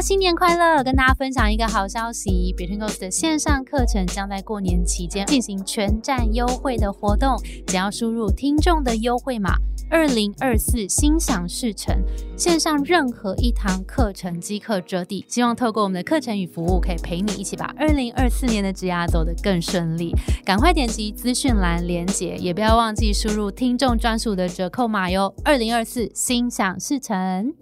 新年快乐！跟大家分享一个好消息，Between Goals 的线上课程将在过年期间进行全站优惠的活动，只要输入听众的优惠码二零二四心想事成，线上任何一堂课程即可折抵。希望透过我们的课程与服务，可以陪你一起把二零二四年的职涯走得更顺利。赶快点击资讯栏连结，也不要忘记输入听众专属的折扣码哟！二零二四心想事成。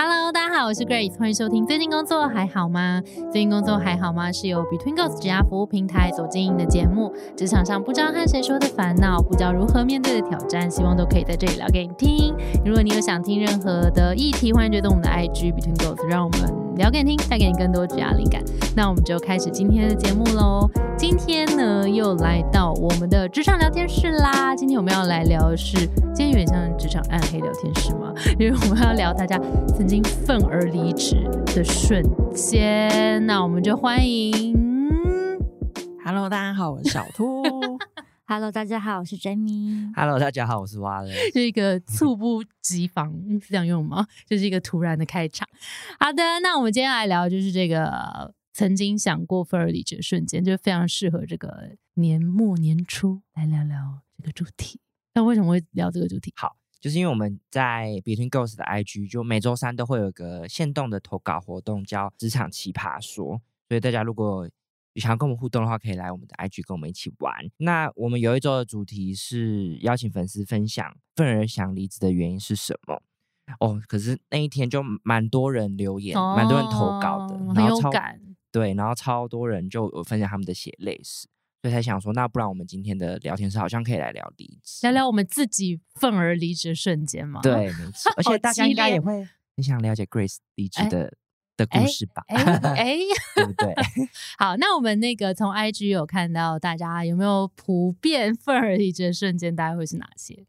Hello，大家好，我是 Grace，欢迎收听。最近工作还好吗？最近工作还好吗？是由 Between Girls 职涯服务平台所经营的节目。职场上不知道和谁说的烦恼，不知道如何面对的挑战，希望都可以在这里聊给你听。如果你有想听任何的议题，欢迎觉得我们的 IG Between Girls，让我们聊给你听，带给你更多职涯灵感。那我们就开始今天的节目喽。今天呢，又来到我们的职场聊天室啦。今天我们要来聊的是，今天有点像职场暗黑聊天室嘛，因为我们要聊大家曾经愤而离职的瞬间。那我们就欢迎 Hello，大家好，我是小兔。Hello，大家好，我是 Jamie。Hello，大家好，我是蛙人。是一个猝不及防，是这样用吗？就是一个突然的开场。好的，那我们今天来聊就是这个曾经想过愤而离职的瞬间，就非常适合这个年末年初来聊聊这个主题。那为什么会聊这个主题？好，就是因为我们在 Between Girls 的 IG，就每周三都会有个限动的投稿活动，叫职场奇葩说。所以大家如果想要跟我们互动的话，可以来我们的 IG 跟我们一起玩。那我们有一周的主题是邀请粉丝分享愤而想离职的原因是什么。哦，可是那一天就蛮多人留言，蛮、多人投稿的，然后超感。对，然后超多人就有分享他们的血泪史，所以才想说，那不然我们今天的聊天室好像可以来聊离职，聊聊我们自己愤而离职的瞬间嘛？，对，没错，而且大家应该也会很想了解 Grace 离职哎的、的故事吧？哎哎，对不对？好，那我们那个从 IG 有看到大家有没有普遍愤而离职的瞬间，大概会是哪些？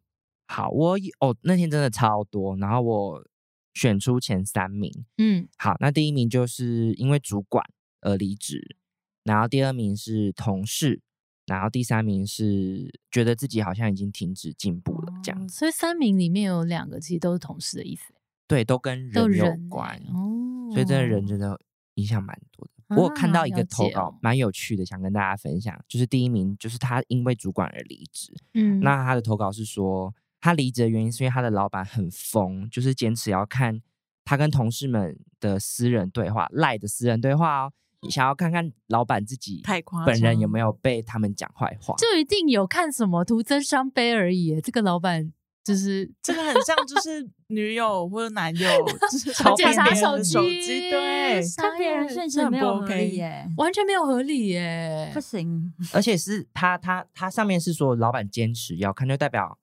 好，我有哦，那天真的超多，然后我选出前三名。嗯，好，那第一名就是因为主管而离职，然后第二名是同事，然后第三名是觉得自己好像已经停止进步了，这样。哦所以三名里面有两个其实都是同事的意思，对，都跟人有关。哦，所以真的人真的影响蛮多的。我有看到一啊个投稿蛮有趣的，想跟大家分享，就是第一名就是他因为主管而离职。嗯那他的投稿是说，他离职的原因是因为他的老板很疯，就是坚持要看他跟同事们的私人对话，赖的私人对话哦，想要看看老板自己太夸本人有没有被他们讲坏话。就一定有看什么徒增伤悲而已耶。这个老板就是这个很像，就是女友或者男友，就是超检查别人手机，的手机，对，看别人顺序这很不没有合理耶，完全没有合理耶不。行。而且是他他他上面是说老板坚持要看，就代表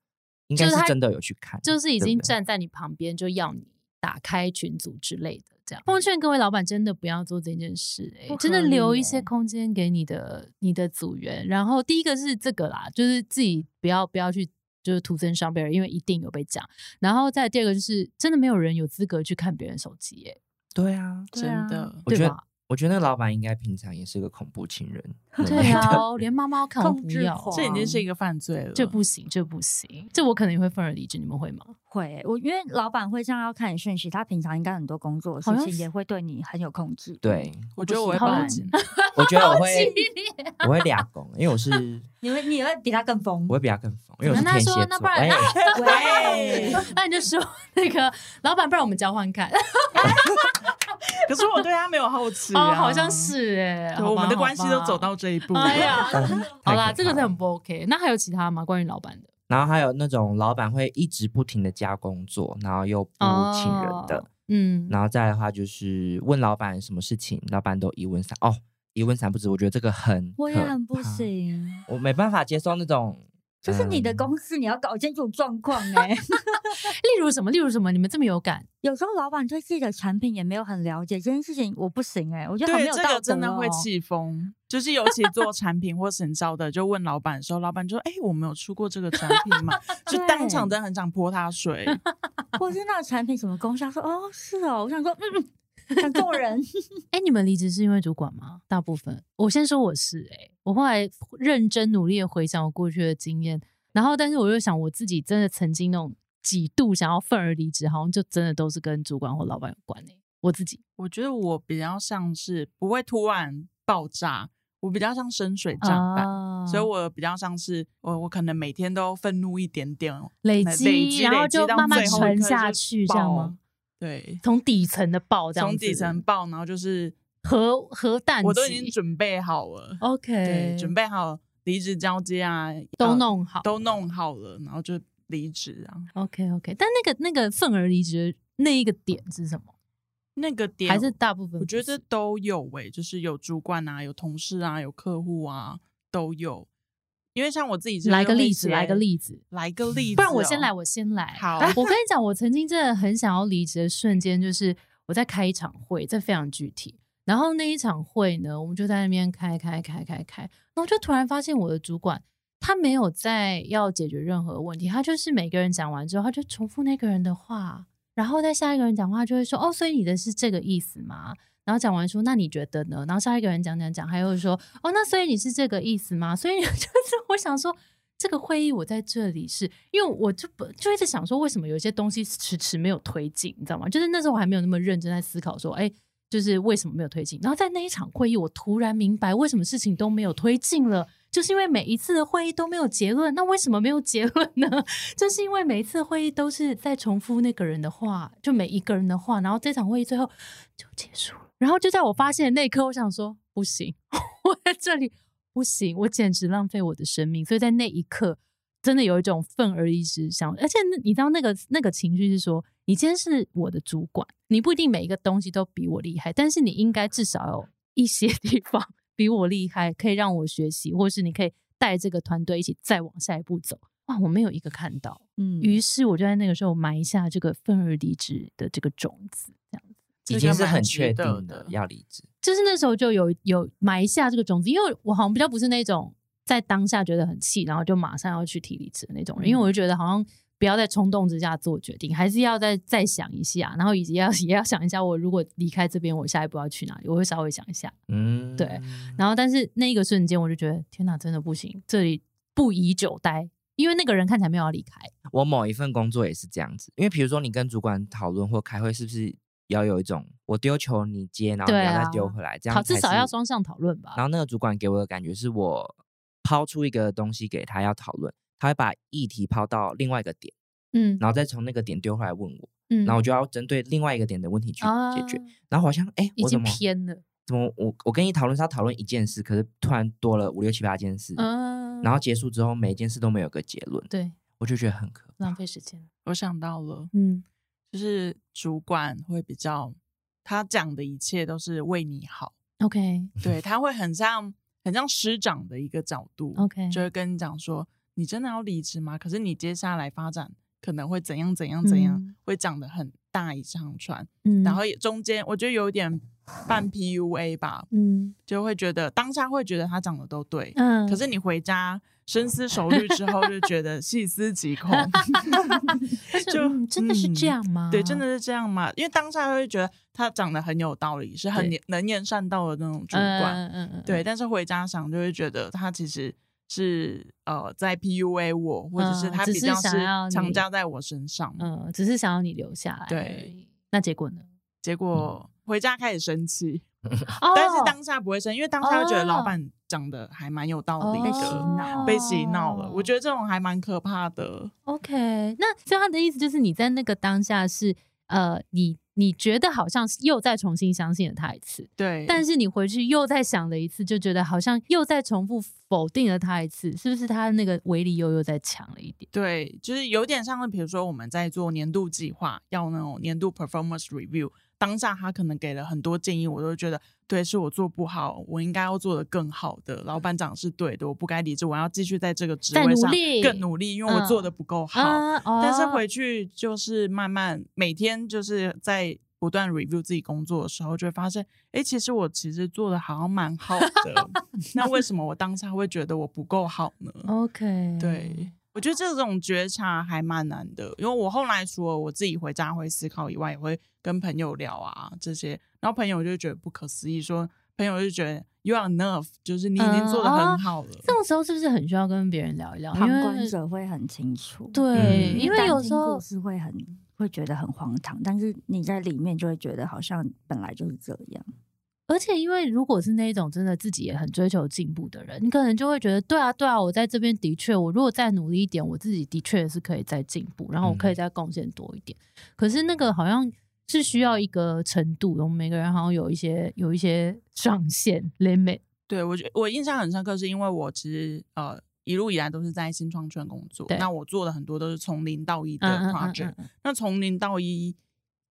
应该是真的有去看，就是已经站在你旁边，就要你打开群组之类的，这样。奉劝各位老板真的不要做这件事、欸，不真的留一些空间给你的你的组员。然后第一个是这个啦，就是自己不要不要去就是徒增伤悲而已，因为一定有被讲。然后再第二个就是真的没有人有资格去看别人手机、耶，对啊，真的。我觉得对吧？我觉得那个老板应该平常也是个恐怖情人。对啊，连妈妈看我控不要，制狂这已经是一个犯罪了，这不行，这不行，这我可能也会愤而离职，你们会吗？会，我因为老板会这样要看你讯息，他平常应该很多工作的事情也会对你很有控制。对，我觉得我会不喜欢报警。我觉得我激会我会俩拱，因为我是你会你会比他更疯我。会比他更疯，因为我是天蝎那不然哎喂，那你就说那个老板，不然我们交换看。对他没有好奇哦，啊，好像是哎，我们的关系都走。到这一步哎呀，好啦，这个是很不 OK。那还有其他吗？关于老板的？然后还有那种老板会一直不停的加工作，然后又不请人的。哦嗯，然后再的话就是问老板什么事情，老板都一问三哦，一问三不知。我觉得这个很我也很不，行，我没办法接受那种。这是你的嗯公司，你要搞清楚状况哎。例如什么？例如什么？你们这么有感？有时候老板对自己的产品也没有很了解，这件事情我不行哎，我觉得很没有道德真的会哦气疯。就是尤其做产品或行销的，就问老板的时候，老板就说：“哎，我们有出过这个产品吗？”就当场真的很想泼他水。或是那个产品什么功效，说哦是哦，我想说嗯，想做人。哎，你们离职是因为主管吗？大部分，我先说我是哎，我后来认真努力的回想我过去的经验，然后但是我又想我自己真的曾经那种几度想要愤而离职，好像就真的都是跟主管或老板有关诶、我自己我觉得我比较像是不会突然爆炸，我比较像深水炸弹。啊所以我比较像是我，我可能每天都愤怒一点点，累那积，然后就慢慢沉下去，这样吗？？对，从底层的爆这样子，从底层爆，然后就是核核弹我都已经级准备好了，OK，对，准备好离职交接啊，都要弄好，都弄好了，然后就离职啊。OK OK。但那个那个愤而离职的那一个点是什么？那个点还是大部分我觉得都有诶、就是有主管啊，有同事啊，有客户啊，都有。因为像我自己就是来个例子，写来个例子。来个例子、不然我先来，。我先来。好我 跟你讲，我曾经真的很想要离职的瞬间，就是我在开一场会，这非常具体。然后那一场会呢，我们就在那边开开开开开，然后就突然发现我的主管他没有在要解决任何问题，他就是每个人讲完之后，他就重复那个人的话，然后在下一个人讲话就会说：“哦，所以你的是这个意思吗？”然后讲完说：“那你觉得呢？”然后下一个人讲讲讲，还有说：“哦，那所以你是这个意思吗？” 所以就是我想说，这个会议我在这里是因为我就不就一直想说，为什么有些东西迟迟没有推进，你知道吗？就是那时候我还没有那么认真在思考说，哎，就是为什么没有推进。然后在那一场会议，我突然明白为什么事情都没有推进了。就是因为每一次的会议都没有结论，那为什么没有结论呢？就是因为每一次会议都是在重复那个人的话，就每一个人的话，然后这场会议最后就结束了。然后就在我发现的那一刻，我想说不行，我在这里不行，我简直浪费我的生命。所以在那一刻，真的有一种愤而离职想，而且你知道那个那个情绪是说，你今天是我的主管，你不一定每一个东西都比我厉害，但是你应该至少有一些 地方比我厉害，可以让我学习，或是你可以带这个团队一起再往下一步走。哇，我没有一个看到，嗯于是我就在那个时候埋下这个愤而离职的这个种子，这样子。已经是很确定的的要离职。就是那时候就有有埋下这个种子，因为我好像比较不是那种在当下觉得很气，然后就马上要去提离职的那种人，因为我就觉得好像不要在冲动之下做决定，还是要再再想一下，然后以及要也要想一下，我如果离开这边，我下一步要去哪里，我会稍微想一下。嗯，对然后，但是那一个瞬间，我就觉得天哪，真的不行，这里不宜久待，因为那个人看起来没有要离开。我某一份工作也是这样子，因为比如说你跟主管讨论或开会，是不是要有一种我丢球你接，然后你对要再啊丢回来，这样，至少要双向讨论吧。然后那个主管给我的感觉是我抛出一个东西给他要讨论，他会把议题抛到另外一个点，嗯然后再从那个点丢回来问我，嗯然后我就要针对另外一个点的问题去解决。啊然后好像哎，已经我怎么偏了，怎么我我跟你讨论是要讨论一件事，可是突然多了五六七八件事，嗯，然后结束之后每一件事都没有个结论，对，我就觉得很可怕。浪费时间。我想到了，嗯就是主管会比较，他讲的一切都是为你好，，OK。对他会很像很像师长的一个角度 OK，就会跟你讲说，你真的要离职吗？可是你接下来发展可能会怎样怎样怎样，嗯。会讲的很大一长串，嗯。然后也中间我觉得有点半 PUA 吧，嗯就会觉得当下会觉得他讲的都对，嗯，可是你回家深思熟虑之后，就觉得细思极恐。但是就嗯真的是这嗯样吗？对，真的是这样吗？因为当下会觉得他讲的很有道理，是很能言善道的那种主嗯管。嗯嗯嗯，对，但是回家想就会觉得他其实是呃在 PUA 我，或者是他比较想要强加在我身上。嗯，只是想要你留下来。对，那结果呢？结果回家开始生气，哦 但是当下不会生，因为当下会觉得老哦板讲的还蛮有道理哦被洗的。脑被洗脑了，我觉得这种还蛮可怕的。OK，那所以他的意思就是你在那个当下是呃，你你觉得好像是又再重新相信了他一次，对，但是你回去又再想了一次，就觉得好像又再重复否定了他一次，是不是他那个威力又又再强了一点？对，就是有点像是，比如说我们在做年度计划，要那种年度 performance review，当下他可能给了很多建议，我都觉得对，是我做不好，我应该要做的更好的。老板讲是对的，我不该离职，我要继续在这个职位上更努力，因为我做的不够好。啊，但是哦回去就是慢慢每天就是在不断 review 自己工作的时候，就会发现，哎，其实我其实做的好像蛮好的，那为什么我当下会觉得我不够好呢？OK，对，我觉得这种觉察还蛮难的，因为我后来除了我自己回家会思考以外，也会跟朋友聊啊这些，然后朋友就觉得不可思议，说朋友就觉得 you are enough，就是你已经做的很好了。这种时候是不是很需要跟别人聊一聊？旁观者会很清楚，对，嗯因为有时候故事会很会觉得很荒唐，但是你在里面就会觉得好像本来就是这样。而且，因为如果是那一种真的自己也很追求进步的人，你可能就会觉得，对啊，对啊，我在这边的确，我如果再努力一点，我自己的确是可以再进步，然后我可以嗯再贡献多一点。可是那个好像是需要一个程度，我们每个人好像有一些有一些上限 limit。对我觉我印象很深刻，是因为我其实呃一路以来都是在新创圈工作对，那我做的很多都是从零到一的 project。嗯嗯那从零到一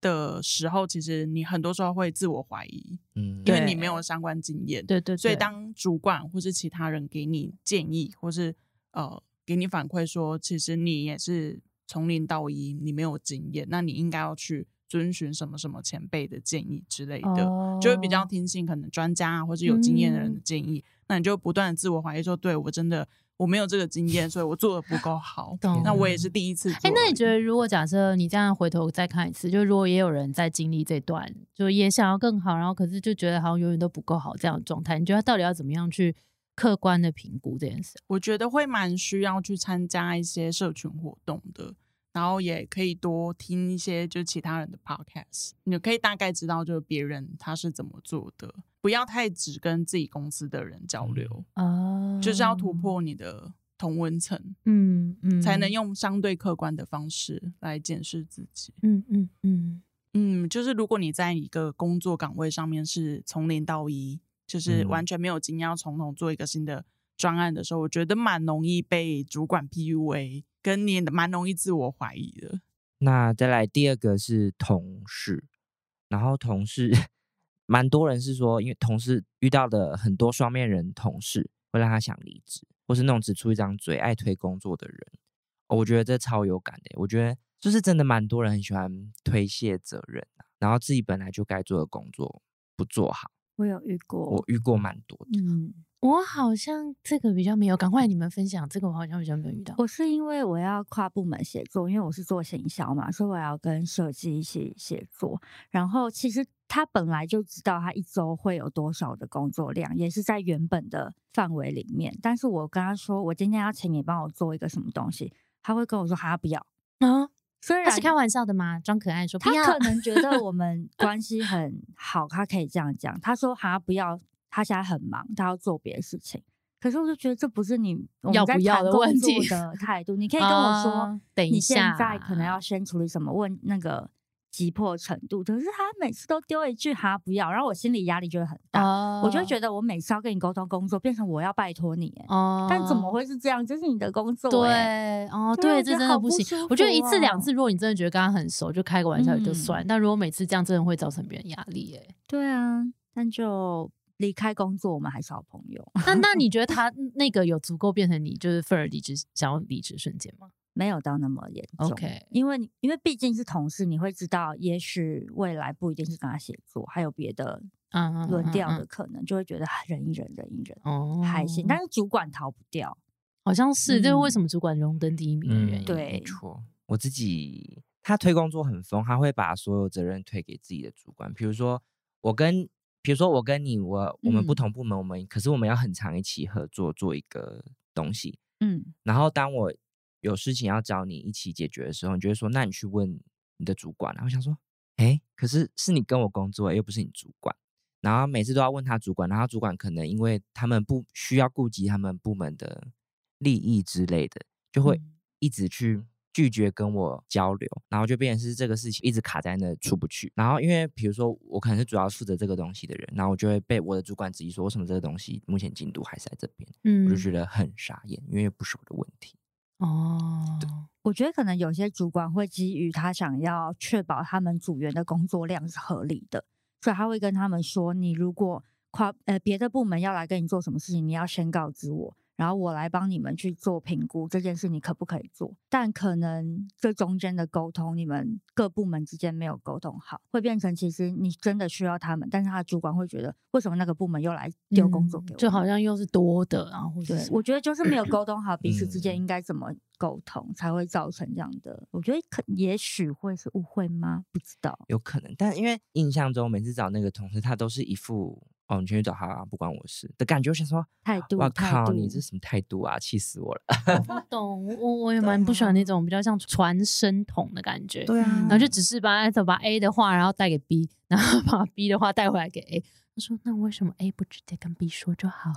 的时候，其实你很多时候会自我怀疑，嗯，因为你没有相关经验。对对对，所以当主管或是其他人给你建议，或是呃给你反馈说，其实你也是从零到一，你没有经验，那你应该要去遵循什么什么前辈的建议之类的，就会比较哦听信可能专家啊或是有经验的人的嗯建议。那你就不断的自我怀疑说，对我真的我没有这个经验，所以我做的不够好。那我也是第一次哎。那你觉得，如果假设你这样回头再看一次，就如果也有人在经历这段，就也想要更好，然后可是就觉得好像永远都不够好这样的状态，你觉得他到底要怎么样去客观的评估这件事？我觉得会蛮需要去参加一些社群活动的，然后也可以多听一些就是其他人的 podcast，你可以大概知道就是别人他是怎么做的，不要太只跟自己公司的人交流，哦。就是要突，破你的同温层，嗯嗯，才能，用相对客观的方式来检视自己。嗯嗯嗯，嗯，就是如果你在一个工作岗位上面是从零到一，就是嗯。完全没有经验，要从头做一个新的专案的时候，我觉得蛮容易被主管 PUA，跟你蛮容易自我怀疑的。那再来第二个是同事，然后同事蛮多人是说，因为同事遇到的很多双面人同事会让他想离职，或是那种只出一张嘴爱推工作的人，我觉得这超有感的。我觉得就是真的蛮多人很喜欢推卸责任、啊、然后自己本来就该做的工作不做好，我有遇过，我遇过蛮多的。嗯，我好像这个比较没有，赶快你们分享这个，我好像比较没有遇到。我是因为我要跨部门协作，因为我是做行销嘛，所以我要跟设计一起协作。然后其实他本来就知道他一周会有多少的工作量，也是在原本的范围里面。但是我跟他说，我今天要请你帮我做一个什么东西，他会跟我说他不要。啊，虽然他是开玩笑的吗？装可爱说不他，可能觉得我 们关系很好，他可以这样讲。他说哈不要，他现在很忙，他要做别的事情。可是我就觉得这不是你我们在要不要的问题作的态度。你可以跟我说，啊等一下你现在可能要先处理什么问那个急迫程度。可是他每次都丢一句他不要，然后我心里压力就会很大。哦我就会觉得我每次要跟你沟通工作，变成我要拜托你，哎哦，但怎么会是这样？这是你的工作，哎，对，哦，对，这真的不行。我觉得一次两哦次，如果你真的觉得跟他很熟，就开个玩笑也就嗯算。但如果每次这样，真的会造成别人压力。哎，对啊，但就离开工作，我们还是好朋友。那那你觉得 他那个有足够变成你就是愤而离职、想要离职瞬间吗？没有到那么严重 OK 因为因为毕竟是同事，你会知道，也许未来不一定是跟他协作，还有别的嗯嗯轮调嗯的可能，就会觉得啊忍一忍，忍一忍，哦，还行。但是主管逃不掉，好像是，这是为嗯什么主管荣登第一名的原因。对没错。我自己他推工作很疯，他会把所有责任推给自己的主管。比如说我跟，比如说我跟你，我我们不嗯同部门，我们可是我们要很长一起合作做一个东西。嗯，然后当我有事情要找你一起解决的时候，你就会说，那你去问你的主管然后想说，哎，可是是你跟我工作，又不是你主管。然后每次都要问他主管，然后主管可能因为他们不需要顾及他们部门的利益之类的，就会嗯一直去拒绝跟我交流，然后就变成是这个事情一直卡在那出不去。然后因为比如说我可能是主要负责这个东西的人，然后我就会被我的主管质疑说，为什么这个东西目前进度还是在这边？嗯我就觉得很傻眼，因为不是我的问题。哦，我觉得可能有些主管会基于他想要确保他们组员的工作量是合理的，所以他会跟他们说，你如果跨呃别的部门要来跟你做什么事情，你要先告知我，然后我来帮你们去做评估，这件事你可不可以做？但可能这中间的沟通，你们各部门之间没有沟通好，会变成其实你真的需要他们，但是他的主管会觉得，为什么那个部门又来丢工作给我？嗯就好像又是多的，然后或者是，对我觉得就是没有沟通好 彼此之间嗯应该怎么沟通，才会造成这样的。我觉得可也许会是误会吗？不知道。有可能，但因为印象中每次找那个同事，他都是一副哦，你先去找他、啊，不关我事的感觉。我想说，态度我靠，你这什么态度啊？气死我了！我懂，我我也蛮不喜欢那种比较像传声筒的感觉。对啊然后就只是把把 A 的话，然后带给 B，然后把 B 的话带回来给 A。他说：“那为什么 A 不直接跟 B 说就好？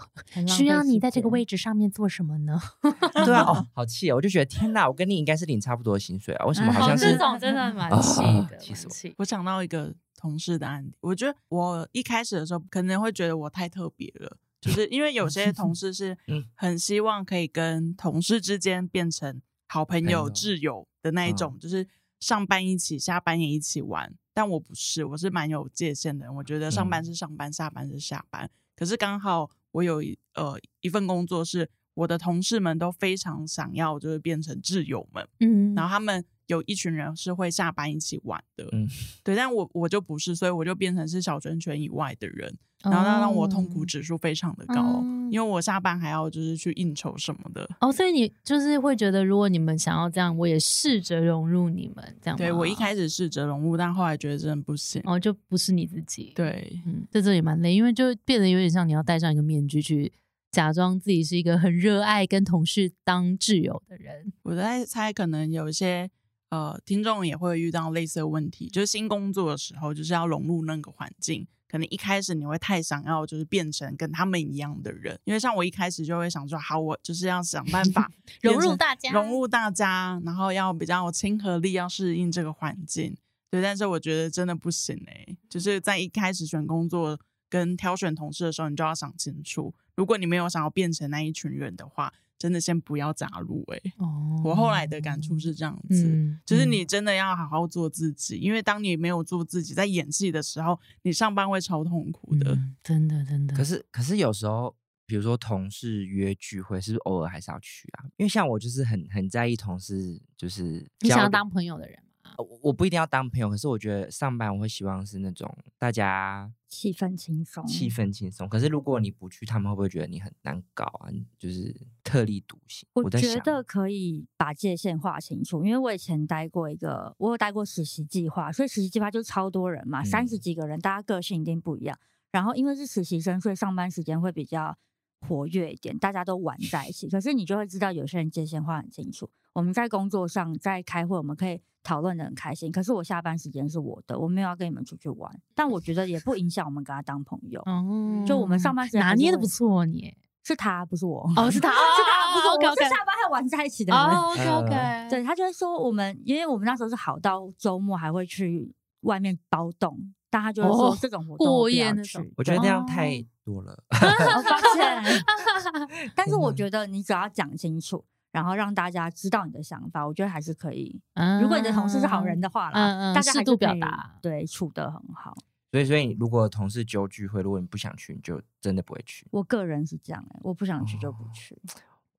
需要你在这个位置上面做什么呢？对啊，哦，好气哦！我就觉得天哪，我跟你应该是领差不多的薪水啊，为什么好哦像是？这种真的蛮哦气的，气死我气我想到一个同事的案例，我觉得我一开始的时候可能会觉得我太特别了，就是因为有些同事是 嗯很希望可以跟同事之间变成好朋友、朋友挚友的那一种，就是上班一起，下班也一起玩。但我不是，我是蛮有界限的人。我觉得上班嗯是上班，下班是下班。可是刚好我有一呃一份工作是我的同事们都非常想要，就是变成挚友们。嗯，然后他们有一群人是会下班一起玩的，嗯对，但我我就不是，所以我就变成是小圈圈以外的人，然后那让我痛苦哦指数非常的高，哦因为我下班还要就是去应酬什么的。哦，所以你就是会觉得，如果你们想要这样，我也试着融入你们，这样对我一始开始试着融入，但后来觉得真的不行。哦就不是你自己，，对，嗯，在这也蛮累，因为就变得有点像你要戴上一个面具去假装自己是一个很热爱跟同事当挚友的人，我在猜，可能有一些呃听众也会遇到类似的问题，就是新工作的时候，就是要融入那个环境。可能一开始你会太想要，就是变成跟他们一样的人，因为像我一开始就会想说，好，我就是要想办法 融入大家，融入大家，然后要比较有亲和力，要适应这个环境。对，但是我觉得真的不行哎、就是在一开始选工作跟挑选同事的时候，你就要想清楚，如果你没有想要变成那一群人的话，真的先不要砸入哎、哦，我后来的感触是这样子。就是你真的要好好做自己，因为当你没有做自己，在演戏的时候，你上班会超痛苦的。嗯真的真的，可是可是有时候，比如说同事约聚会，是不是偶尔还是要去啊？因为像我就是很很在意同事，就是你想要当朋友的人我我不一定要当朋友，可是我觉得上班我会希望是那种大家气氛轻松，气氛轻松。可是如果你不去，他们会不会觉得你很难搞啊？就是特立独行。我觉得可以把界限划清楚，因为我以前待过一个，我有待过实习计划，所以实习计划就超多人嘛，三十嗯几个人，大家个性一定不一样。然后因为是实习生，所以上班时间会比较活跃一点，大家都玩在一起。可是你就会知道，有些人界限划很清楚。我们在工作上，在开会，我们可以讨论的很开心。可是我下班时间是我的，我没有要跟你们出去玩，但我觉得也不影响我们跟他当朋友。哦，就我们上班时间拿捏的不错你，是他，不是我。哦是他，是他，不是我。是下班还玩在一起的人。哦 OK 对他就会说我们，因为我们那时候是好到周末还会去外面包栋，但他就会说哦这种活动过我不要去夜那种。我觉得那样哦太多了。我发现，但是我觉得你只要讲清楚，然后让大家知道你的想法，我觉得还是可以。嗯如果你的同事是好人的话啦，嗯嗯大家还适度表达对处得很好。所以，所以如果同事揪聚会，如果你不想去，你就真的不会去我个人是这样哎、我不想去就不哦去。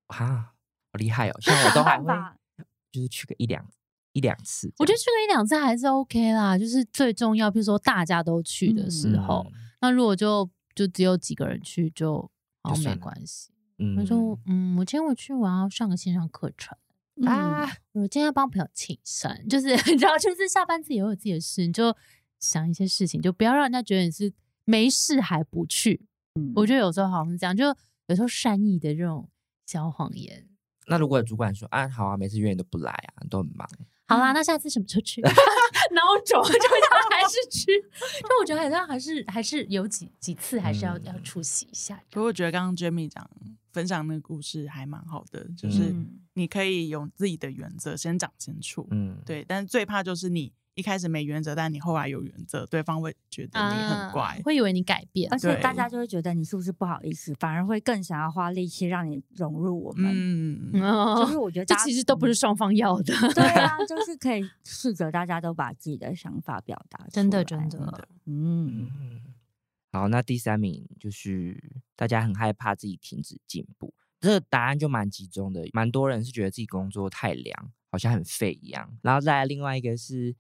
哈，好厉害哦！像我都还 会就是去个一两一两次。我觉得去个一两次还是 OK 啦，就是最重要，比如说大家都去的时候，嗯那如果就就只有几个人去，就好像没就算了关系。嗯我说，嗯，我今天我去，我要上个线上课程。啊，我今天要帮朋友庆生，就是你知道，就是下班自己也有自己的事，你就想一些事情，就不要让人家觉得你是没事还不去。嗯我觉得有时候好像是这样，就有时候善意的这种小谎言。那如果主管说啊，好啊，每次约你都不来啊，你都很忙，好啦，那下次什么时候去？孬种，就他还是去。就我觉得好像还是还是有几几次还是要、嗯要出席一下。不过我觉得刚刚 Jamie 讲分享那个故事还蛮好的，就是嗯你可以有自己的原则，先讲清楚。嗯，对，但是最怕就是你一开始没原则，但你后来有原则，对方会觉得你很怪。啊会以为你改变而。且大家就会觉得你是不是不好意思，反而会更想要花力气让你融入我们。嗯，哦就是我觉得这其实都不是双方要的。对啊，就是可以试着大家都把自己的想法表达出来。真的真的的嗯，嗯，好，那第三名就是大家很害怕自己停止进步，这个答案就蛮集中的，蛮多人是觉得自己工作太凉，好像很废一样。然后再来另外一个是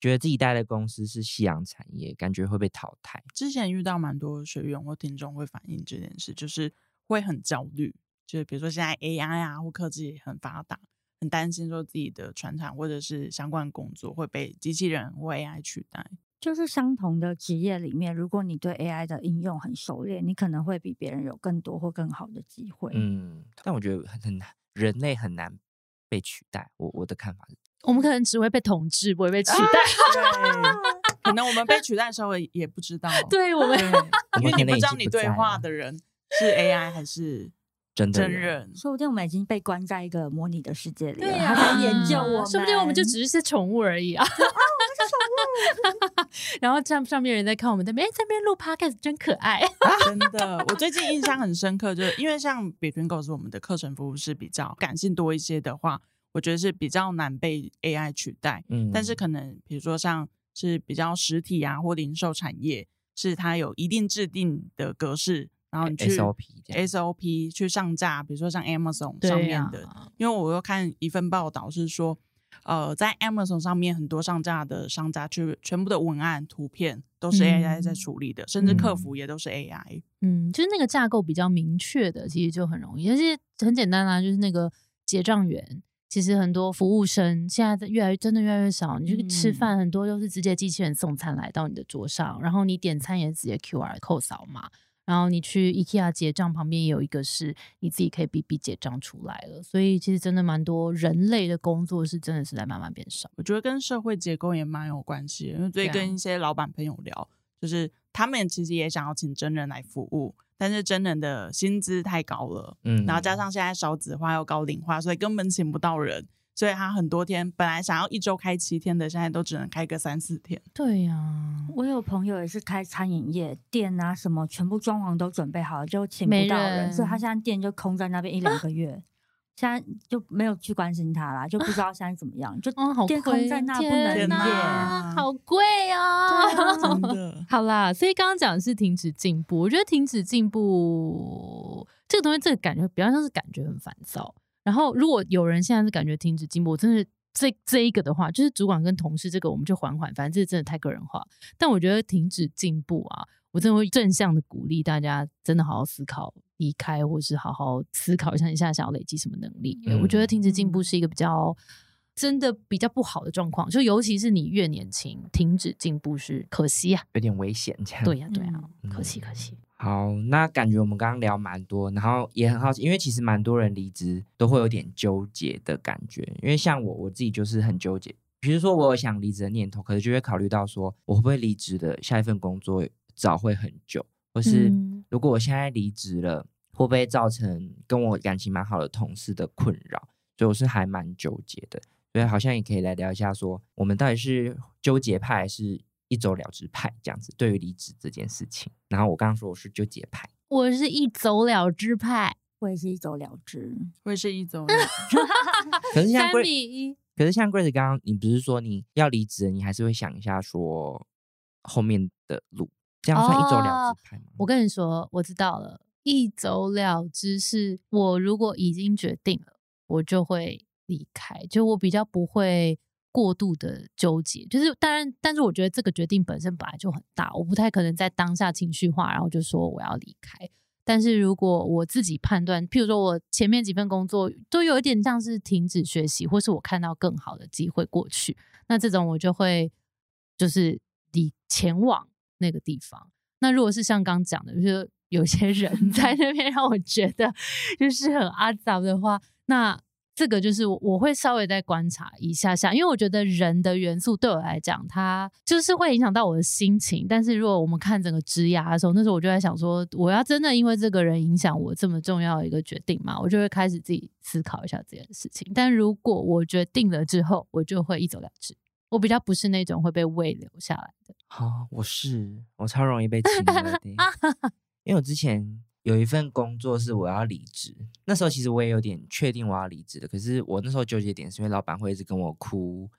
觉得自己待的公司是夕阳产业，感觉会被淘汰。之前遇到蛮多学员或听众会反映这件事，就是会很焦虑，就是比如说现在 AI 啊或科技很发达，很担心说自己的传产或者是相关工作会被机器人或 AI 取代。就是相同的职业里面，如果你对 AI 的应用很熟练，你可能会比别人有更多或更好的机会。嗯，但我觉得很很难，人类很难被取代。我我的看法是，我们可能只会被统治，不会被取代。对，可能我们被取代的时候也也不知道。对我们对，因为你不知道你对话的人是 AI 还是真的真人人。说不定我们已经被关在一个模拟的世界里了，他在研究我们，说不定我们就只是些宠物而已啊。然后上上面人在看我们这边，哎，这边录 podcast 真可爱。真的，我最近印象很深刻，就是因为像 Between Goals 我们的课程服务是比较感性多一些的话，我觉得是比较难被 AI 取代。嗯但是可能比如说像是比较实体啊或零售产业，是它有一定制定的格式，然后你去 SOP SOP 去上架，比如说像 Amazon 上面的，啊因为我又看一份报道是说，呃，在 Amazon 上面很多上架的商家，去全部的文案、图片都是 AI 在嗯处理的，甚至客嗯服也都是 AI。嗯，就是那个架构比较明确的，其实就很容易，而且很简单啊，就是那个结账员。其实很多服务生现在越来越真的越来越少，你去吃嗯饭很多都是直接机器人送餐来到你的桌上，然后你点餐也直接 QR code 扫码，然后你去 IKEA 结账旁边也有一个是你自己可以 BB 结账出来了，所以其实真的蛮多人类的工作是真的是在慢慢变少。我觉得跟社会结构也蛮有关系的，因为最近跟一些老板朋友聊，就是他们其实也想要请真人来服务，但是真人的薪资太高了，嗯然后加上现在少子化又高龄化，所以根本请不到人，所以他很多天本来想要一周开七天的，现在都只能开个三四天。对呀、我有朋友也是开餐饮业，店啊什么全部装潢都准备好了，就请不到人，所以他现在店就空在那边一两个月，现在就没有去关心他啦，就不知道现在怎么样，就哦，好店空贵，在那不天能营哪业好贵哦！真的，好啦，所以刚刚讲的是停止进步，我觉得停止进步这个东西，这个感觉比较像是感觉很烦躁。然后，如果有人现在是感觉停止进步，我真的这这一个的话，就是主管跟同事这个，我们就缓缓，反正这真的太个人化。但我觉得停止进步啊，我真的会正向的鼓励大家，真的好好思考离开，或是好好思考一下你现在想要累积什么能力。我觉得停止进步是一个比较。真的比较不好的状况，就尤其是你越年轻，停止进步是可惜啊。有点危险这样。对呀、对呀、嗯可惜可惜。好，那感觉我们刚刚聊蛮多，然后也很好奇，因为其实蛮多人离职都会有点纠结的感觉，因为像我我自己就是很纠结。比如说我有想离职的念头，可是就会考虑到说，我会不会离职的下一份工作找会很久，或是嗯如果我现在离职了，会不会造成跟我感情蛮好的同事的困扰？所以我是还蛮纠结的。所以好像也可以来聊一下说我们到底是纠结派还是一走了之派这样子，对于离职这件事情。然后我刚刚说我是纠结派。我是一走了之派，我也是一走了之。我也是一周 可是像三 Grace，比。可是像 Grace 刚刚你不是说你要离职，你还是会想一下说后面的路，这样算一走了之派吗？我跟你说，我知道了，一走了之是我如果已经决定了，我就会离开，就我比较不会过度的纠结。就是当然，但是我觉得这个决定本身本来就很大，我不太可能在当下情绪化，然后就说我要离开。但是如果我自己判断，譬如说我前面几份工作都有一点像是停止学习，或是我看到更好的机会过去，那这种我就会就是离前往那个地方。那如果是像刚讲的，就是有些人 在那边让我觉得就是很阿杂的话，那这个就是我我会稍微再观察一下下，因为我觉得人的元素对我来讲，它就是会影响到我的心情。但是如果我们看整个枝桠的时候，那时候我就在想说，我要真的因为这个人影响我这么重要的一个决定嘛，我就会开始自己思考一下这件事情。但如果我决定了之后，我就会一走了之。我比较不是那种会被胃留下来的。好、我是我超容易被请了的，因为我之前有一份工作是我要离职，那时候其实我也有点确定我要离职的，可是我那时候纠结点是因为老板会一直跟我哭，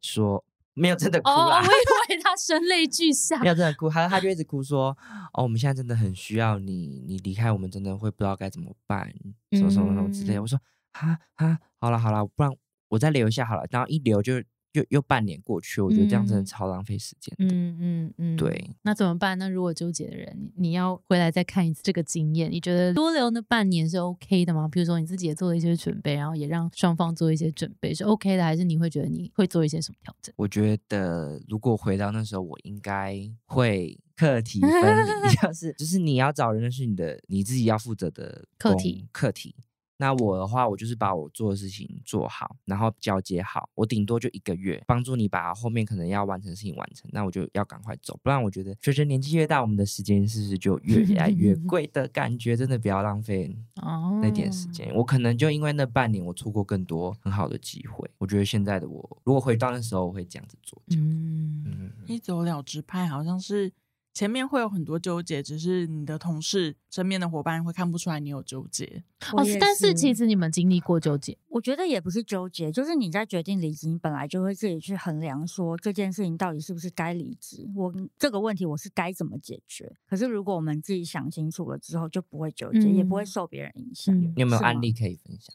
说没有真的哭我以 为他声泪俱下没。有真的哭，他他就一 直哭说，哦，我们现在真的很需要你，你离开我们真的会不知道该怎么办，什么什么什么之类的。嗯我说哈哈，好了好了，不然我再留一下好了。然后一留就又又半年过去，我觉得这样真的嗯超浪费时间的。嗯嗯嗯，对。那怎么办？那如果纠结的人，你你要回来再看一次这个经验，你觉得多留那半年是 OK 的吗？比如说你自己也做了一些准备，然后也让双方做一些准备，是 OK 的，还是你会觉得你会做一些什么调整？我觉得如果回到那时候，我应该会课题分离，就是就是你要找人的是你的你自己要负责的课题课题。那我的话，我就是把我做的事情做好，然后交接好，我顶多就一个月，帮助你把后面可能要完成的事情完成。那我就要赶快走，不然我觉得随着年纪越大，我们的时间是不是就越来越 贵的感觉？真的不要浪费哦，那点时间。我可能就因为那半年，我错过更多很好的机会。我觉得现在的我，如果回到那时候，我会这样子做。嗯，一走了之派好像是前面会有很多纠结，只是你的同事身边的伙伴会看不出来你有纠结。哦，但是其实你们经历过纠结，我觉得也不是纠结，就是你在决定离职，你本来就会自己去衡量说这件事情到底是不是该离职，我这个问题我是该怎么解决。可是如果我们自己想清楚了之后，就不会纠结，也不会嗯受别人影响。嗯你有没有案例可以分享？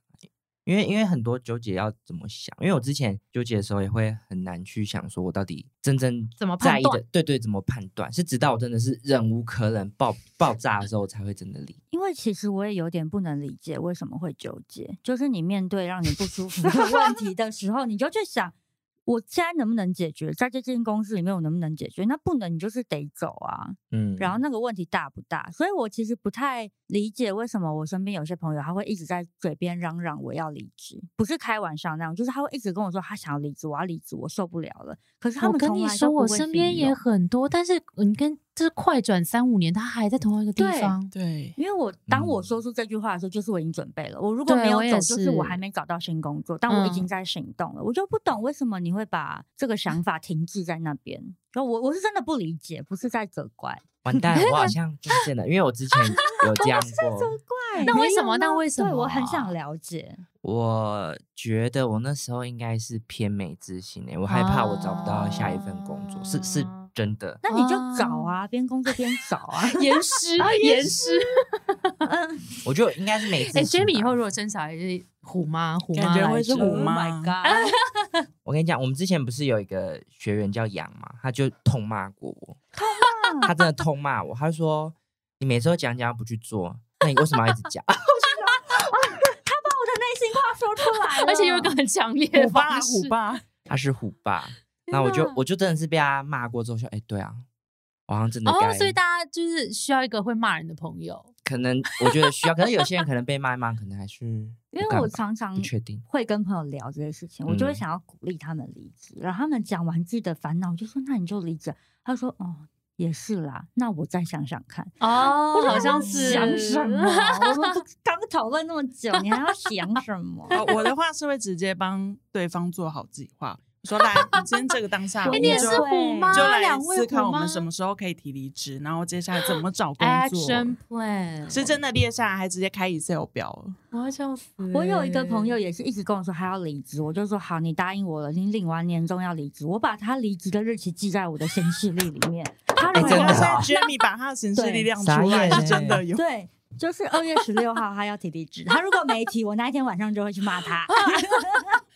因为因为很多纠结要怎么想？因为我之前纠结的时候也会很难去想，说我到底真正怎么判在意的断，对对，怎么判断？是直到我真的是忍无可忍爆爆炸的时候，我才会真的理。因为其实我也有点不能理解为什么会纠结，就是你面对让你不舒服的 问题的时候，你就去想，我现在能不能解决？在这间公司里面，我能不能解决？那不能，你就是得走啊。嗯，然后那个问题大不大？所以我其实不太理解为什么我身边有些朋友他会一直在嘴边嚷嚷我要离职，不是开玩笑那样，就是他会一直跟我说他想要离职，我要离职，我受不了了。可是他我们跟你说，我身边也很多，但是你跟就是快转三五年，他还在同一个地方。对，因为我当我嗯说出这句话的时候，就是我已经准备了。我如果没有走，就是我还没找到新工作，但我已经嗯在行动了。我就不懂为什么你会把这个想法停滞在那边。就我我是真的不理解，不是在责怪。完蛋，我好像就是真的，因为我之前有这样过。怪 那为什么那为什对我很想了解。我觉得我那时候应该是偏美之心诶，我害怕我找不到下一份工作，是是啊真的。那你就找啊，边工作边找啊。严师，严师。嗯，我觉得应该是每次哎信吧。，Jamie 以后如果生小孩是虎妈，虎妈感觉会是来着 Oh，Oh 虎妈 my god！我跟你讲，我们之前不是有一个学员叫杨嘛，他就痛骂过我，痛骂他真的痛骂我，他就说你每次都讲讲不去做，那你为什么要一直讲？我的内心话说出来了，而且有一个很强烈的虎爸方式虎。爸，他是虎爸，那我就我就真的是被他骂过之后说，哎，对啊，我好像真的该，哦，所以大家就是需要一个会骂人的朋友。可能我觉得需要，可是有些人可能被骂一骂，可能还是因为我常常不确定。会跟朋友聊这些事情，我就会嗯想要鼓励他们离职，然后他们讲完自己的烦恼，我就说那你就离职。他说哦也是啦，那我再想想看。哦我好像是想什么？我们刚讨论那么久，你还要想什么？哦我的话是会直接帮对方做好计划。我说来，今天这个当下，哎我们就你也是虎妈，就来两位思考我们什么时候可以提离职，然后接下来怎么找工作。action plan 是真的列下来，还直接开 Excel 表了。我要笑死欸。我有一个朋友也是一直跟我说他要离职，我就说好，你答应我了，你领完年终要离职，我把他离职的日期记在我的行事历里面。他的现在啊 Jamie 把他的行事历亮出来，是真的有。对，就是二月十六号他要提离职，他如果没提，我那一天晚上就会去骂他。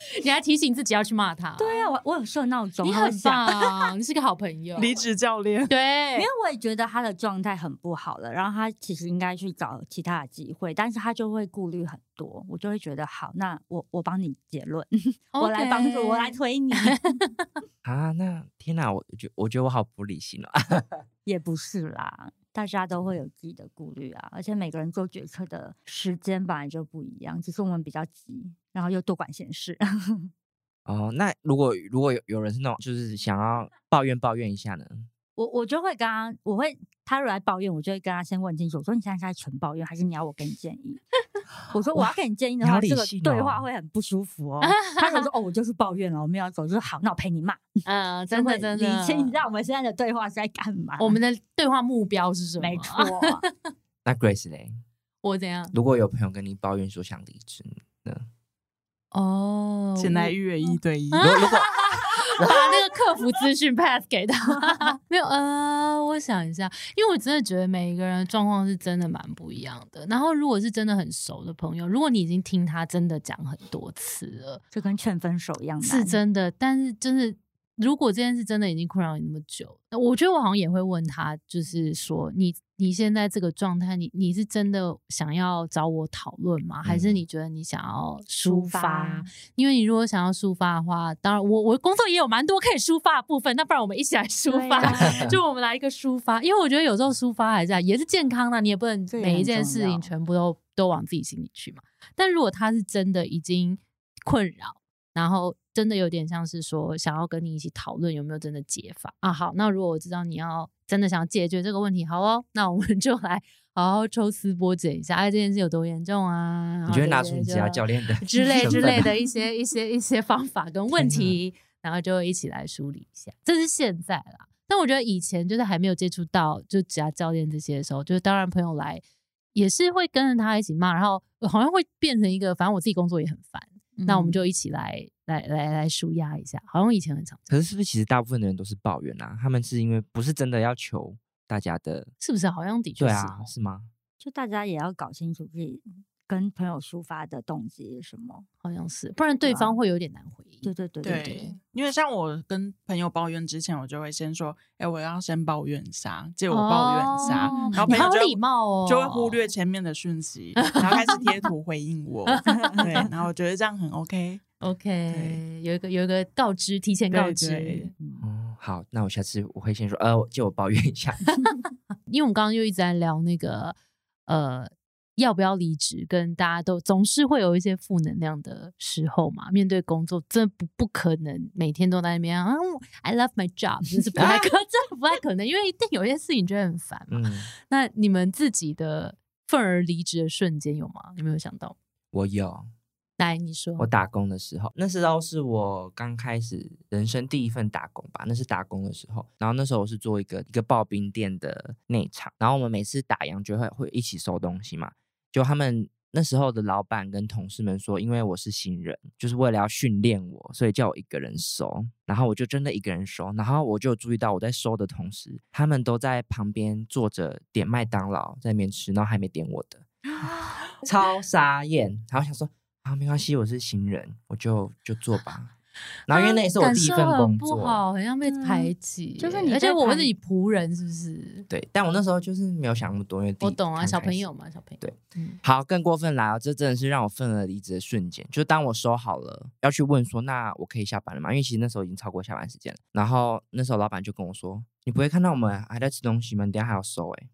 你还提醒自己要去骂他。对啊，我我有设闹钟，你很棒，你是个好朋友。离职教练，对因为，我也觉得他的状态很不好了，然后他其实应该去找其他的机会，但是他就会顾虑很多，我就会觉得好，那我我帮你结论，我来帮助，我来推你，啊，那天哪，我觉我觉得我好不理性哦。也不是啦，大家都会有自己的顾虑啊，而且每个人做决策的时间本来就不一样，只是我们比较急，然后又多管闲事。哦，那如果如果有有人是那种就是想要抱怨抱怨一下呢？我我就会跟他，我会他如果来抱怨，我就会跟他先问清楚，我说你现在是在纯抱怨，还是你要我给你建议？我说我要给你建议的话，这个对话会很不舒服哦。他可能说 哦，我就是抱怨了，我没有要走，就是好，那我陪你骂。嗯，真的真的。理清一下我们现在的对话是在干嘛。我们的对话目标是什么？没错，那 Grace 嘞，我怎样？如果有朋友跟你抱怨说想离职呢？哦，现在我预约一对一如，果如果 把那个客服资讯 pass 给他。没有，呃，我想一下，因为我真的觉得每一个人的状况是真的蛮不一样的。然后，如果是真的很熟的朋友，如果你已经听他真的讲很多次了，就跟劝分手一样，是真的。但是，真的。如果这件事真的已经困扰你那么久，我觉得我好像也会问他，就是说你你现在这个状态，你你是真的想要找我讨论吗？还是你觉得你想要抒发？因为你如果想要抒发的话，当然我我工作也有蛮多可以抒发的部分，那不然我们一起来抒发，就我们来一个抒发。因为我觉得有时候抒发还是也是健康的，你也不能每一件事情全部都都往自己心里去嘛。但如果他是真的已经困扰，然后。真的有点像是说想要跟你一起讨论有没有真的解法啊？好，那如果我知道你要真的想解决这个问题，好哦，那我们 就来好好抽丝剥茧一下，哎，这件事有多严重啊？你觉得拿出你其他教练的之类之类的一些一些一些方法跟问题，然后就一起来梳理一下。这是现在啦，但我觉得以前就是还没有接触到就其他教练这些的时候，就是当然朋友来也是会跟着他一起骂，然后好像会变成一个，反正我自己工作也很烦。那我们就一起来来来来舒压一下，好像以前很常。可是是不是其实大部分的人都是抱怨啊？他们是因为不是真的要求大家的，是不是？好像的确是，是吗？就大家也要搞清楚自己。跟朋友抒发的动机是什么？好像是，不然对方会有点难回应。对对对对，因为像我跟朋友抱怨之前，我就会先说：“哎，我要先抱怨一下，借我抱怨一下。”然后朋友礼貌哦，就会忽略前面的讯息，然后开始贴图回应我。对，然后我觉得这样很 OK。OK，有一个有一个告知，提前告知。嗯，好，那我下次我会先说：“呃，借我抱怨一下。”因为我们刚刚又一直在聊那个呃。要不要离职？跟大家都总是会有一些负能量的时候嘛。面对工作，真的不不可能每天都在那边啊。I love my job，就是不太可，真的不太可能，因为一定有一些事情觉得很烦嘛。那你们自己的愤而离职的瞬间有吗？有没有想到？我有。来，你说。我打工的时候，那时候是我刚开始人生第一份打工吧。那是打工的时候，然后那时候我是做一个一个刨冰店的内场，然后我们每次打烊就会会一起收东西嘛。就他们那时候的老板跟同事们说，因为我是新人，就是为了要训练我，所以叫我一个人收。然后我就真的一个人收。然后我就注意到我在收的同时，他们都在旁边坐着点麦当劳在那边吃，然后还没点我的，超傻眼。然后想说啊，没关系，我是新人，我就就做吧。然后因为那也是我第一份工作，不好，好像被排挤，就是你，而且我们是你仆人，是不是？对，但我那时候就是没有想那么多，因为我懂啊，小朋友嘛，小朋友。对，好，更过分来了，这真的是让我愤而离职的瞬间。就当我收好了，要去问说，那我可以下班了吗？因为其实那时候已经超过下班时间了。然后那时候老板就跟我说：“你不会看到我们还在吃东西吗？你等下还要收。”哎，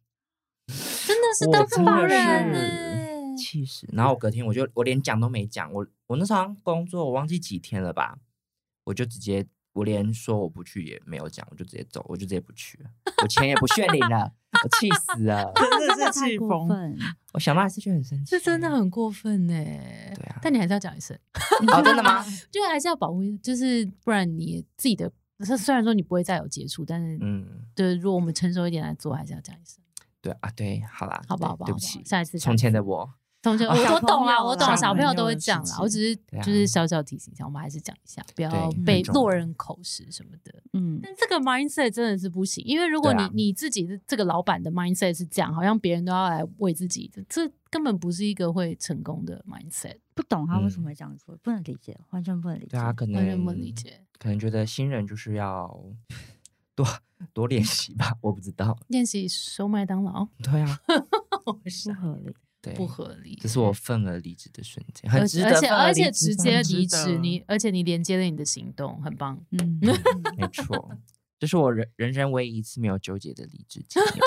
真的是当仆人，气死！然后我隔天我就我连讲都没讲，我我那时候工作我忘记几天了吧。我就直接，我连说我不去也没有讲，我就直接走，我就直接不去了，我钱也不炫领了，我气死了，真的是气疯。我想到还是觉得很生气，这真的很过分呢。对啊，但你还是要讲一声，哦，真的吗？就还是要保护，就是不然你自己的，虽然说你不会再有接触，但是嗯，对，如果我们成熟一点来做，还是要讲一声。对啊，对，好啦，好不好？对不起，下一次从前的我。同学，我我懂了，我懂了，小朋友都会讲啦。我只是就是小小提醒一下，我们还是讲一下，不要被落人口实什么的。嗯，但这个 mindset 真的是不行，因为如果你你自己的这个老板的 mindset 是这样，好像别人都要来为自己，这根本不是一个会成功的 mindset。不懂他为什么会这样说，不能理解，完全不能理解。对啊，可能完全不能理解，可能觉得新人就是要多多练习吧，我不知道。练习收麦当劳？对啊，不合理。对，不合理。这是我愤而离职的瞬间，而且而且而且直接离职，你而且你连接了你的行动，很棒。嗯，没错，这是我人人生唯一一次没有纠结的离职经历。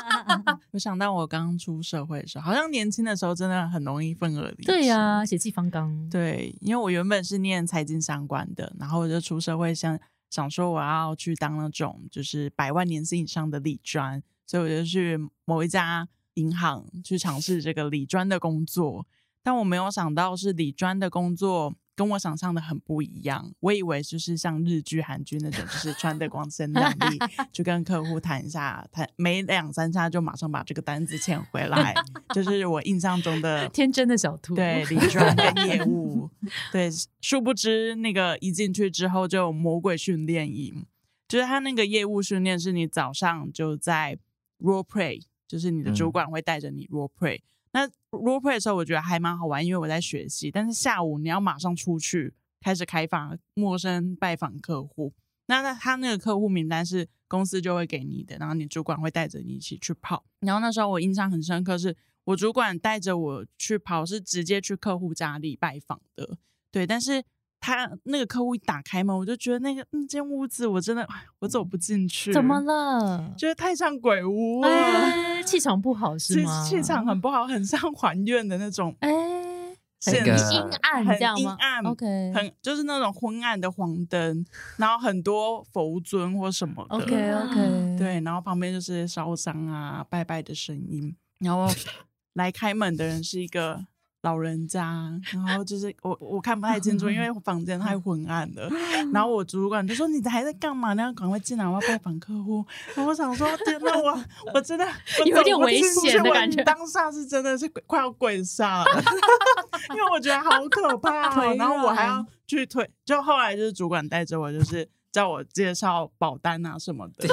我想到我刚出社会的时候，好像年轻的时候真的很容易愤而离职。对呀，血气方刚。对，因为我原本是念财经相关的，然后我就出社会，想想说我要去当那种就是百万年薪以上的理专，所以我就去某一家。银行去尝试这个理专的工作，但我没有想到是理专的工作跟我想象的很不一样。我以为就是像日剧、韩剧那种，就是穿的光鲜亮丽，去跟客户谈一下，谈没两三下就马上把这个单子签回来，就是我印象中的 天真的小兔，对，理专跟业务，对，殊不知那个一进去之后就有魔鬼训练营，就是他那个业务训练是你早上就在 role play，就是你的主嗯管会带着你 role play。那 role play 的时候，我觉得还蛮好玩，因为我在学习。但是下午你要马上出去开始开发陌生拜访客户，那那他那个客户名单是公司就会给你的，然后你主管会带着你一起去跑。然后那时候我印象很深刻是，我主管带着我去跑，是直接去客户家里拜访的。对，但是他那个客户一打开门，我就觉得那个那间屋子我真的哎我走不进去，怎么？了？觉得太像鬼屋了，哎，气场不好 是气吗？气场很不好，很像还愿的那种哎，现个场阴暗很这样吗阴暗？OK 很就是那种昏暗的黄灯，然后很多佛尊或什么的 OK OK，，对，然后旁边就是烧香啊、拜拜的声音，然后 来开门的人是一个老人家，然后就是我我看不太清楚，因为房间太昏暗了。然后我主管就说：“你还在干嘛？你要赶快进来，我要拜访客户。”然后我想说：“天哪，我我真的我有点危险的感觉当下是真的是快要跪下了，因为我觉得好可怕、哦。然后我还要去推，就后来就是主管带着我，就是叫我介绍保单啊什么的，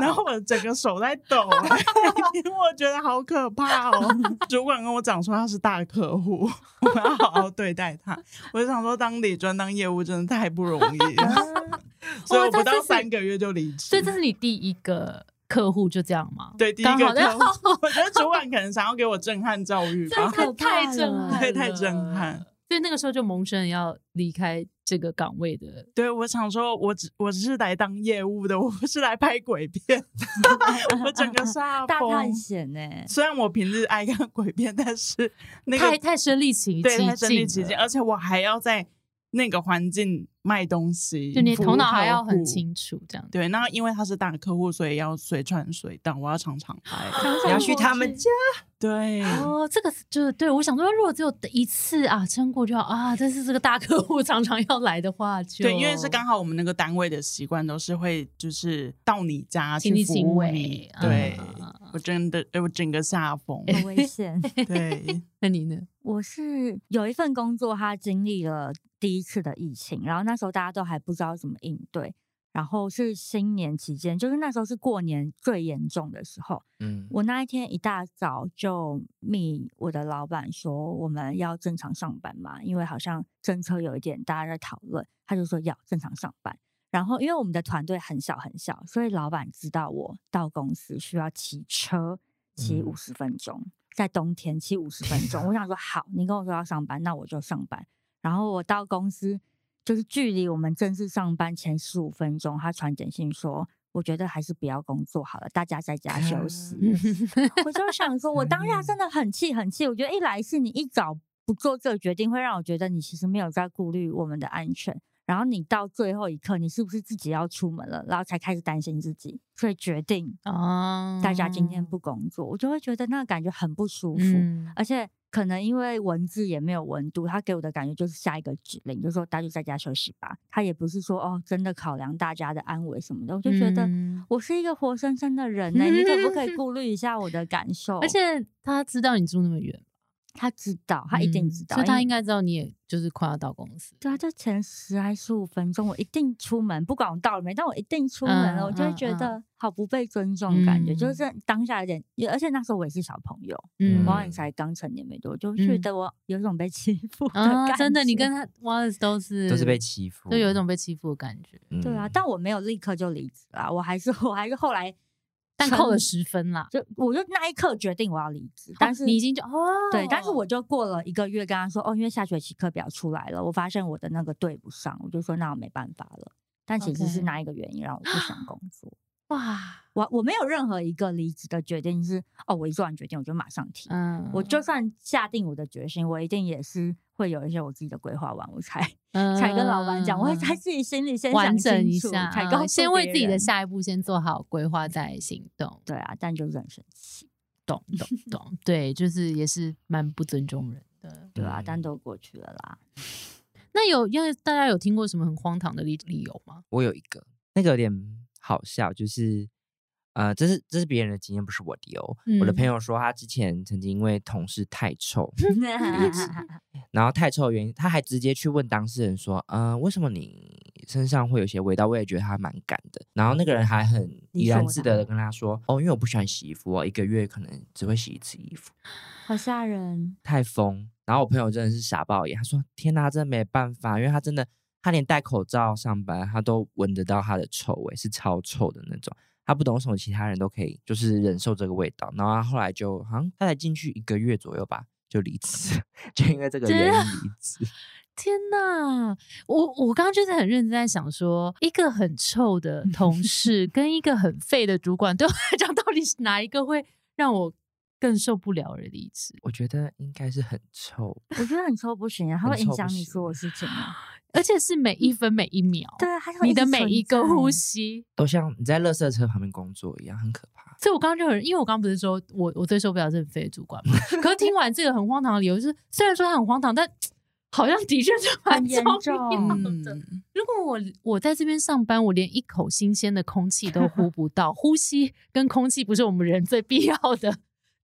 然后我整个手在抖，因为我觉得好可怕哦。主管跟我讲说他是大客户，我要好好对待他。我就想说，当理专当业务真的太不容易了，所以我不到三个月就离职。所以这是你第一个客户就这样吗？对第一个客户，我觉得主管可能想要给我震撼教育吧。太震了撼，对太震撼。所以那个时候就萌生要离开这个岗位的。对，我想说，我只我只是来当业务的，我不是来拍鬼片。我整个上大。探险呢、虽然我平日爱看鬼片，但是那个太太身临其对太境，身临其境，而且我还要在那个环境卖东西，就你头脑还要很。清楚，这样。对，那因为他是大客户，所以要随传随到，我要常常拍。你要去他们家，对，哦，这个就是对我想说，如果只有一次啊，撑过就好啊。但是这个大客户常常要来的话就，对，因为是刚好我们那个单位的习惯都是会就是到你家去服务你。啊对，啊我真的，我整个下风。很危险。对，那你呢？我是有一份工作，他经历了第一次的疫情，然后那时候大家都还不知道怎么应对，然后是新年期间，就是那时候是过年最严重的时候。嗯，我那一天一大早就密我的老板说我们要正常上班嘛，因为好像政策有一点大家在讨论，他就说要正常上班。然后因为我们的团队很小很小，所以老板知道我到公司需要骑车骑嗯五十分钟，在冬天骑五十分钟。我想说好，你跟我说要上班，那我就上班。然后我到公司就是距离我们正式上班前十五分钟，他传简讯说。我觉得还是不要工作好了，大家在家休息。我就想说，我当下真的很气很气。我觉得一来是你一早不做这个决定，会让我觉得你其实没有在顾虑我们的安全。然后你到最后一刻，你是不是自己要出门了，然后才开始担心自己，所以决定哦，大家今天不工作，我就会觉得那个感觉很不舒服。嗯而且可能因为文字也没有温度，他给我的感觉就是下一个指令，就是说大家就在家休息吧。他也不是说哦，真的考量大家的安危什么的，我就觉得。嗯我是一个活生生的人呢、你可不可以 顾虑一下我的感受？而且他知道你住那么远，他知道，他一定嗯知道，所以他应该该知道你也就是快要到公司。对啊，就前十还十五分钟，我一定出门，不管我到了没，但我一定出门了，嗯我就会觉得好不被尊重的感觉，就嗯。是当下有点，而且那时候我也是小朋友，嗯我好像才刚成年没多久，就觉嗯。得我有一种被欺负的啊，感真的，你跟他 Wallace 都是都是被欺负，就有一。种被欺负的感觉，对啊，嗯。但我没有立刻就离职啊，我还是我还是后来撑但扣了十分啦。就我就那一刻决定我要离职，但是哦你已经就哦，对，但是我就过了一个月跟他说，哦，因为下学期课表出来了，我发现我的那个对不上，我就说那我没办法了。但其实是那一个原因让我不想工作。哇，我我没有任何一个离职的决定是，哦，我一做完决定我就马上提。嗯，我就算下定我的决心，我一定也是会有一些我自己的规划完，我才嗯 才跟老板讲，我会在自己心里先想完整清楚，一下，才告诉嗯先为自己的下一步先做好规划再行动。对啊，但就是很生气，懂懂懂，对，就是也是蛮不尊重人的。对啊，嗯但都过去了啦。那有因为大家有听过什么很荒唐的理理由吗？我有一个，那个有点好笑，就是呃，这是这是别人的经验，不是我的哦。我的嗯朋友说，他之前曾经因为同事太臭，然后太臭的原因，他还直接去问当事人说，嗯、为什么你身上会有些味道？我也觉得他蛮干的。然后那个人还很理怡然自得的跟他说，哦，因为我不喜欢洗衣服，我一个月可能只会洗一次衣服。好吓人。太疯。然后我朋友真的是傻爆眼，他说：“天哪，真的没办法，因为他真的，他连戴口罩上班，他都闻得到他的臭味，是超臭的那种。他不懂为什么其他人都可以就是忍受这个味道。然后他后来就好像他才进去一个月左右吧，就离职，就因为这个原因离职。天呐，我我刚刚就是很认真在想说，一个很臭的同事 跟一个很废的主管，对我来讲，到底是哪一个会让我更受不了而离职？我觉得应该是很臭，我觉得很臭不行啊，它会影响你所有事情啊。而且是每一分每一秒，对啊，它就会你的每一个呼吸。都像你在垃圾车旁边工作一样，很可怕。所以我刚刚就很，因为我刚刚不是说我我最受不了是很废的主管嘛，可是听完这个很荒唐的理由，就是虽然说他很荒唐，但 好像的确是蛮严重的。嗯，如果我我在这边上班，我连一口新鲜的空气都呼不到，呼吸跟空气不是我们人最必要的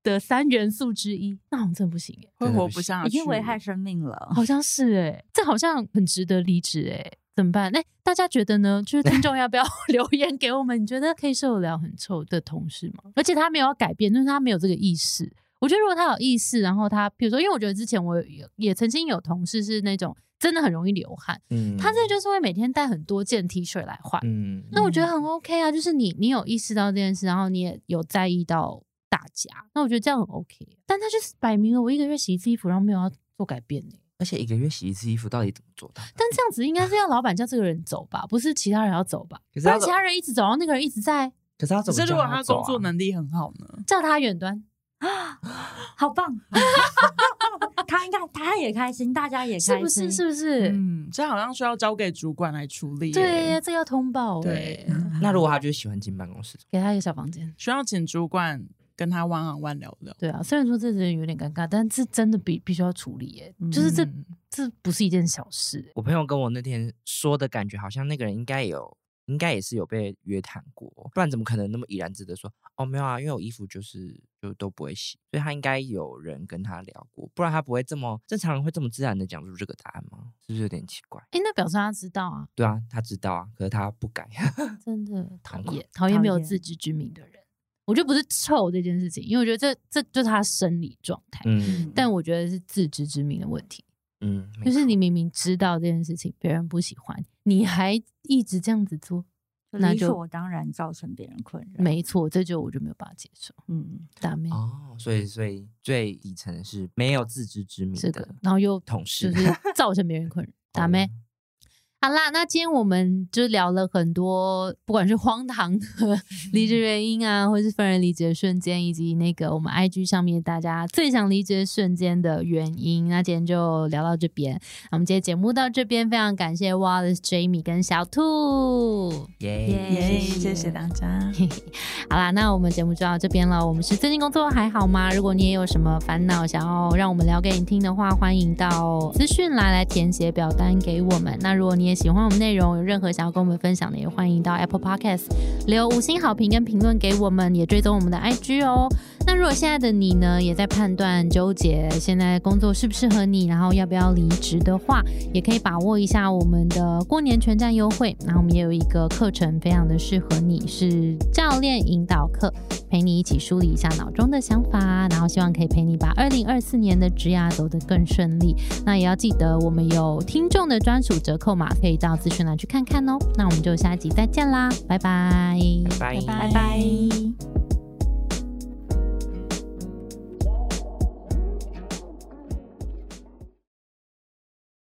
的三元素之一，那好像真的不行哎，会活不下去，已经危害生命了。好像是哎，这好像很值得离职哎，怎么办？哎，大家觉得呢？就是听众要不要 留言给我们？你觉得可以受得了很臭的同事吗？而且他没有要改变，就是他没有这个意识。我觉得如果他有意识，然后他比如说，因为我觉得之前我也也曾经有同事是那种真的很容易流汗，嗯，他这就是会每天带很多件 T 恤来换。嗯，那我觉得很 OK 啊，就是你你有意识到这件事，然后你也有在意到大家，那我觉得这样很 OK。但他就是摆明了我一个月洗一次衣服，然后没有要做改变呢、而且一个月洗一次衣服，到底怎么做到的？但这样子应该是要老板叫这个人走吧，不是其他人要走吧？不然其他人一直走，然后那个人一直在可是他怎么叫可是如果他走啊工作能力很好呢？叫他远端啊。好棒！他应该他也开心，大家也开心，是不是？是不是？嗯，这好像需要交给主管来处理耶。对呀，这要通报哎、对那如果他就是喜欢进办公室，给他一个小房间。需要请主管跟他弯啊弯聊聊。对啊，虽然说这人有点尴尬，但是真的必必须要处理耶、就是这嗯这不是一件小事、我朋友跟我那天说的感觉，好像那个人应该有，应该也是有被约谈过，不然怎么可能那么怡然自得说，哦没有啊，因为我衣服就是就都不会洗，所以他应该有人跟他聊过，不然他不会这么正常人会这么自然的讲出这个答案吗？是不是有点奇怪？哎、那表示他知道啊，对啊，他知道啊，可是他不改。真的讨厌，讨厌没有自知之明的人。我觉得不是臭这件事情，因为我觉得这这就是他生理状态，嗯但我觉得是自知之明的问题。嗯，没就是你明明知道这件事情别人不喜欢，你还一直这样子做，那就理所当然造成别人困扰。没错，这就我就没有办法接受。嗯，大妹、哦，所以所以最底层的是没有自知之明是的的，然后又同事就是造成别人困扰。大妹，哦好啦，那今天我们就聊了很多，不管是荒唐的离职原因啊，或是分人离职的瞬间，以及那个我们 IG 上面大家最想离职的瞬间的原因。那今天就聊到这边，那我们今天节目到这边，非常感谢 Wallace、Jamie 跟小兔。耶耶，谢谢大家。好啦，那我们节目就到这边了。我们是最近工作还好吗？如果你也有什么烦恼想要让我们聊给你听的话，欢迎到资讯栏来填写表单给我们。那如果你也喜欢我们内容，有任何想要跟我们分享的，也欢迎到 Apple Podcast 留五星好评跟评论给我们，也追踪我们的 IG 哦。那如果现在的你呢，也在判断纠结现在工作适不适合你，然后要不要离职的话，也可以把握一下我们的过年全站优惠。然后我们也有一个课程，非常的适合你，是教练引导课，陪你一起梳理一下脑中的想法，然后希望可以陪你把二零二四年的职涯走得更顺利。那也要记得，我们有听众的专属折扣码，可以到资讯栏去看看哦。那我们就下集再见啦，拜拜，拜拜拜拜。